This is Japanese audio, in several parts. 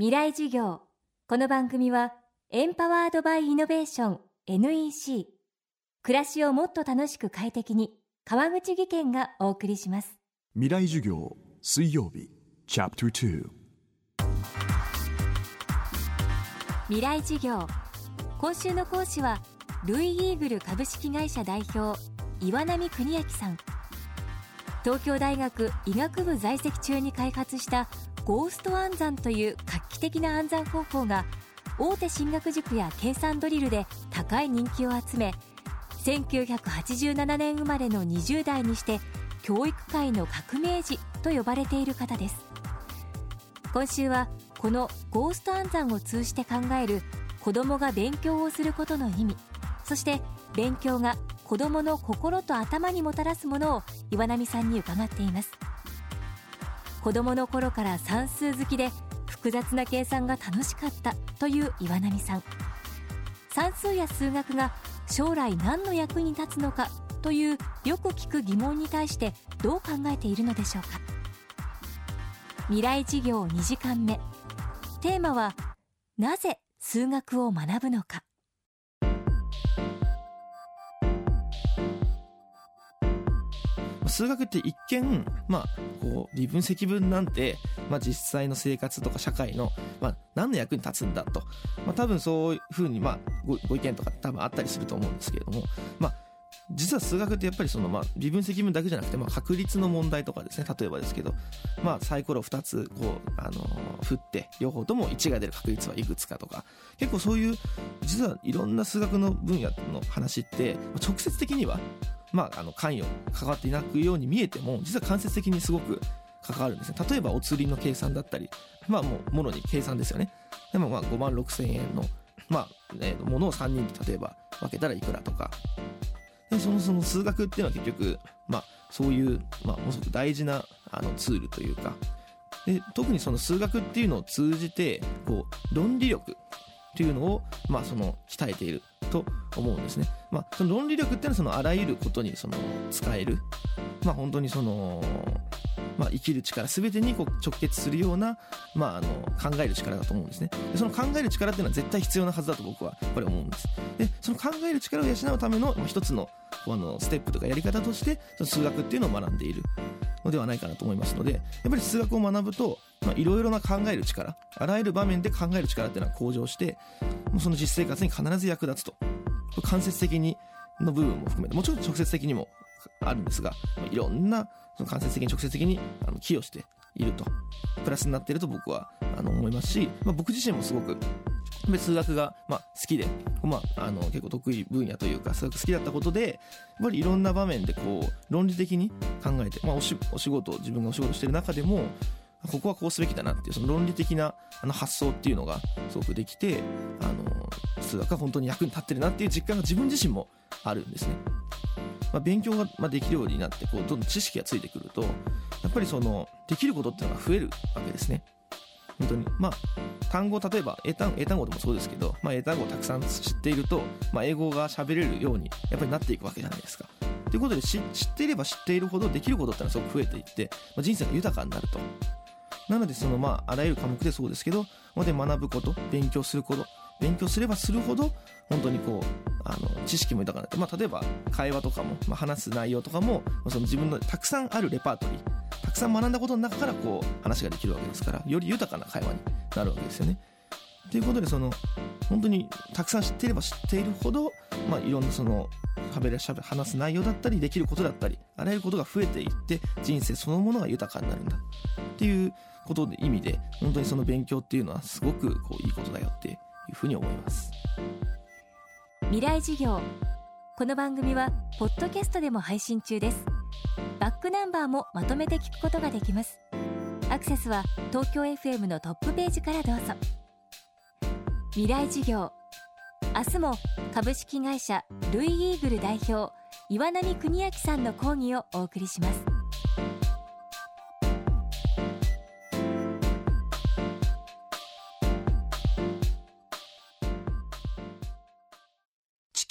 未来授業。この番組はエンパワードバイイノベーション NEC 暮らしをもっと楽しく快適に川口義賢がお送りします。未来授業水曜日チャプター未来授業。今週の講師はルイ・イーグル株式会社代表岩波邦明さん。東京大学医学部在籍中に開発したゴースト暗算という画期的な暗算方法が大手進学塾や計算ドリルで高い人気を集め1987年生まれの20代にして教育界の革命児と呼ばれている方です。今週はこのゴースト暗算を通じて考える子どもが勉強をすることの意味そして勉強が子どもの心と頭にもたらすものを岩波さんに伺っています。子どもの頃から算数好きで複雑な計算が楽しかったという岩波さん。算数や数学が将来何の役に立つのかというよく聞く疑問に対してどう考えているのでしょうか。未来事業2時間目。テーマはなぜ数学を学ぶのか。数学って一見、まあ、こう、微分積分なんて、まあ実際の生活とか社会の、まあ何の役に立つんだと。まあ多分そういうふうに、まあごご意見とか多分あったりすると思うんですけれども、ま実は数学ってやっぱりその、まあ、微分積分だけじゃなくて、まあ、確率の問題とかですね、例えばですけど、まあ、サイコロ2つ、こう、あの振って、両方とも1が出る確率はいくつかとか、結構そういう、実はいろんな数学の分野の話って、直接的には、まあ、あの、関与、関わっていなくように見えても、実は間接的にすごく関わるんですね。例えば、お釣りの計算だったり、まあ、もう、ものに計算ですよね。でも、まあ、5万6千円の、まあ、えー、ものを3人で例えば分けたらいくらとか、でそもそも数学っていうのは結局、まあ、そういう、まあ、ものすごく大事なあのツールというか。で特にその数学っていうのを通じてこう論理力っていうのを、まあ、その鍛えていると思うんですね。まあ、その論理力っていうのはそのあらゆることにその使える、まあ、本当にその、まあ、生きる力全てにこう直結するような、まあ、あの考える力だと思うんですね。でその考える力っていうのは絶対必要なはずだと僕はやっぱり思うんです。でその考える力を養うための一つのあのステップとかやり方としてその数学っていうのを学んでいるのではないかなと思いますのでやっぱり数学を学ぶといろいろな考える力あらゆる場面で考える力っていうのは向上してもうその実生活に必ず役立つと。間接的にの部分も含めてもちろん直接的にもあるんですがいろんなその間接的に直接的にあの寄与していると。プラスになっていると僕はあの思いますし、まあ、僕自身もすごく数学が、まあ、好きで、まあ、あの結構得意分野というか数学好きだったことでやっぱりいろんな場面でこう論理的に考えて、まあ、おしお仕事自分がお仕事してる中でもここはこうすべきだなっていうその論理的なあの発想っていうのがすごくできてあの数学が本当に役に立ってるなっていう実感が自分自身もあるんですね。まあ、勉強ができるようになってこうどんどん知識がついてくるとやっぱりそのできることっていうのが増えるわけですね。本当にまあ単語例えば英単英単語でもそうですけど、まあ、英単語をたくさん知っていると、まあ、英語が喋れるようにやっぱりなっていくわけじゃないですか。ということで知っていれば知っているほどできることってのはすごく増えていって、まあ、人生が豊かになると。なのでそのまああらゆる科目でそうですけどで学ぶこと勉強すること勉強すればするほど本当にこうあの知識も豊かになって、まあ、例えば会話とかも、まあ、話す内容とかもその自分のたくさんあるレパートリーたくさん学んだことの中からこう話ができるわけですからより豊かな会話になるわけですよね。ということでその本当にたくさん知っていれば知っているほど、まあ、いろんなその喋りしゃべ話す内容だったりできることだったりあらゆることが増えていって人生そのものが豊かになるんだっていうことで意味で本当にその勉強っていうのはすごくこういいことだよっていうふうに思います。未来事業。この番組はポッドキャストでも配信中です。バックナンバーもまとめて聞くことができます。アクセスは東京 FM のトップページからどうぞ。未来事業。明日も株式会社ルイイーグル代表岩波邦明さんの講義をお送りします。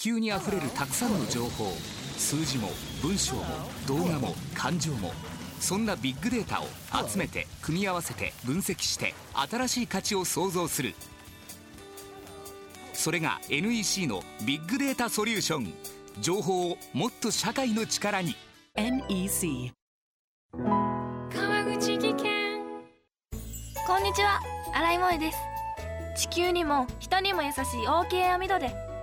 球にあふれるたくさんの情報。数字も文章も動画も感情も。そんなビッグデータを集めて組み合わせて分析して新しい価値を創造する。それが NEC のビッグデータソリューション。情報をもっと社会の力に。NEC 川口技研。こんにちは。新井萌です。地球にも人にも優しい OK 網戸で